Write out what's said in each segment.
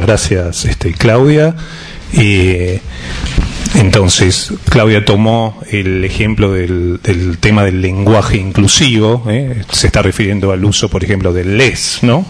Gracias, este, Claudia. Eh, entonces, Claudia tomó el ejemplo del, tema del lenguaje inclusivo, ¿eh? se está refiriendo al uso, por ejemplo, del les, ¿no?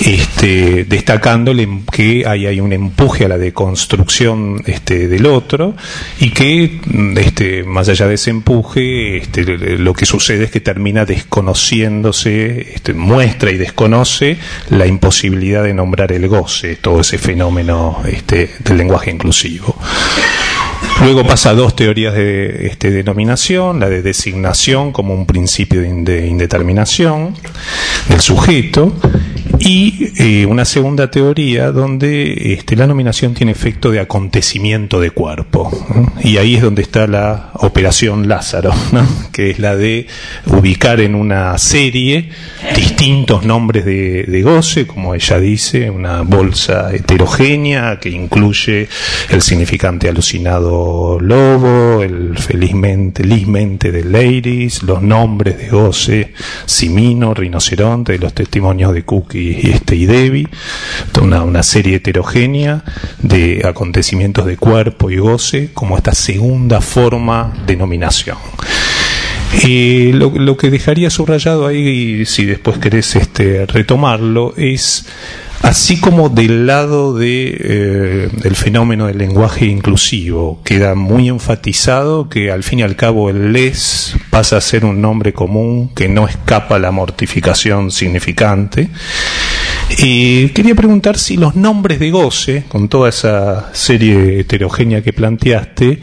Este, destacándole que hay, hay un empuje a la deconstrucción este, del otro y que, este, más allá de ese empuje, este, lo que sucede es que termina desconociéndose, este, muestra y desconoce la imposibilidad de nombrar el goce, todo ese fenómeno este, del lenguaje inclusivo. Luego pasa dos teorías de este, denominación, la de designación como un principio de indeterminación del sujeto y eh, una segunda teoría donde este, la nominación tiene efecto de acontecimiento de cuerpo. Y ahí es donde está la operación Lázaro, que es la de ubicar en una serie distintos nombres de, de, goce, como ella dice, una bolsa heterogénea que incluye el significante alucinado lobo, el felizmente, lismente de ladies, los nombres de goce, simino, rinoceronte, los testimonios de Cookie y, este, y Debbie, una, una serie heterogénea de acontecimientos de cuerpo y goce como esta segunda forma de nominación. Eh, lo, lo, que dejaría subrayado ahí, si después querés este, retomarlo, es Así como del lado de, eh, del fenómeno del lenguaje inclusivo, queda muy enfatizado que al fin y al cabo el les pasa a ser un nombre común que no escapa a la mortificación significante. Y quería preguntar si los nombres de goce, con toda esa serie heterogénea que planteaste,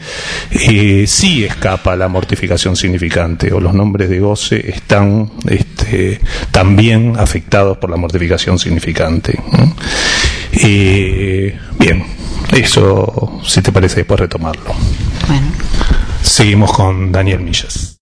eh, sí escapa a la mortificación significante, o los nombres de goce están este, también afectados por la mortificación significante. Eh, bien, eso, si te parece, después retomarlo. Bueno. Seguimos con Daniel Millas.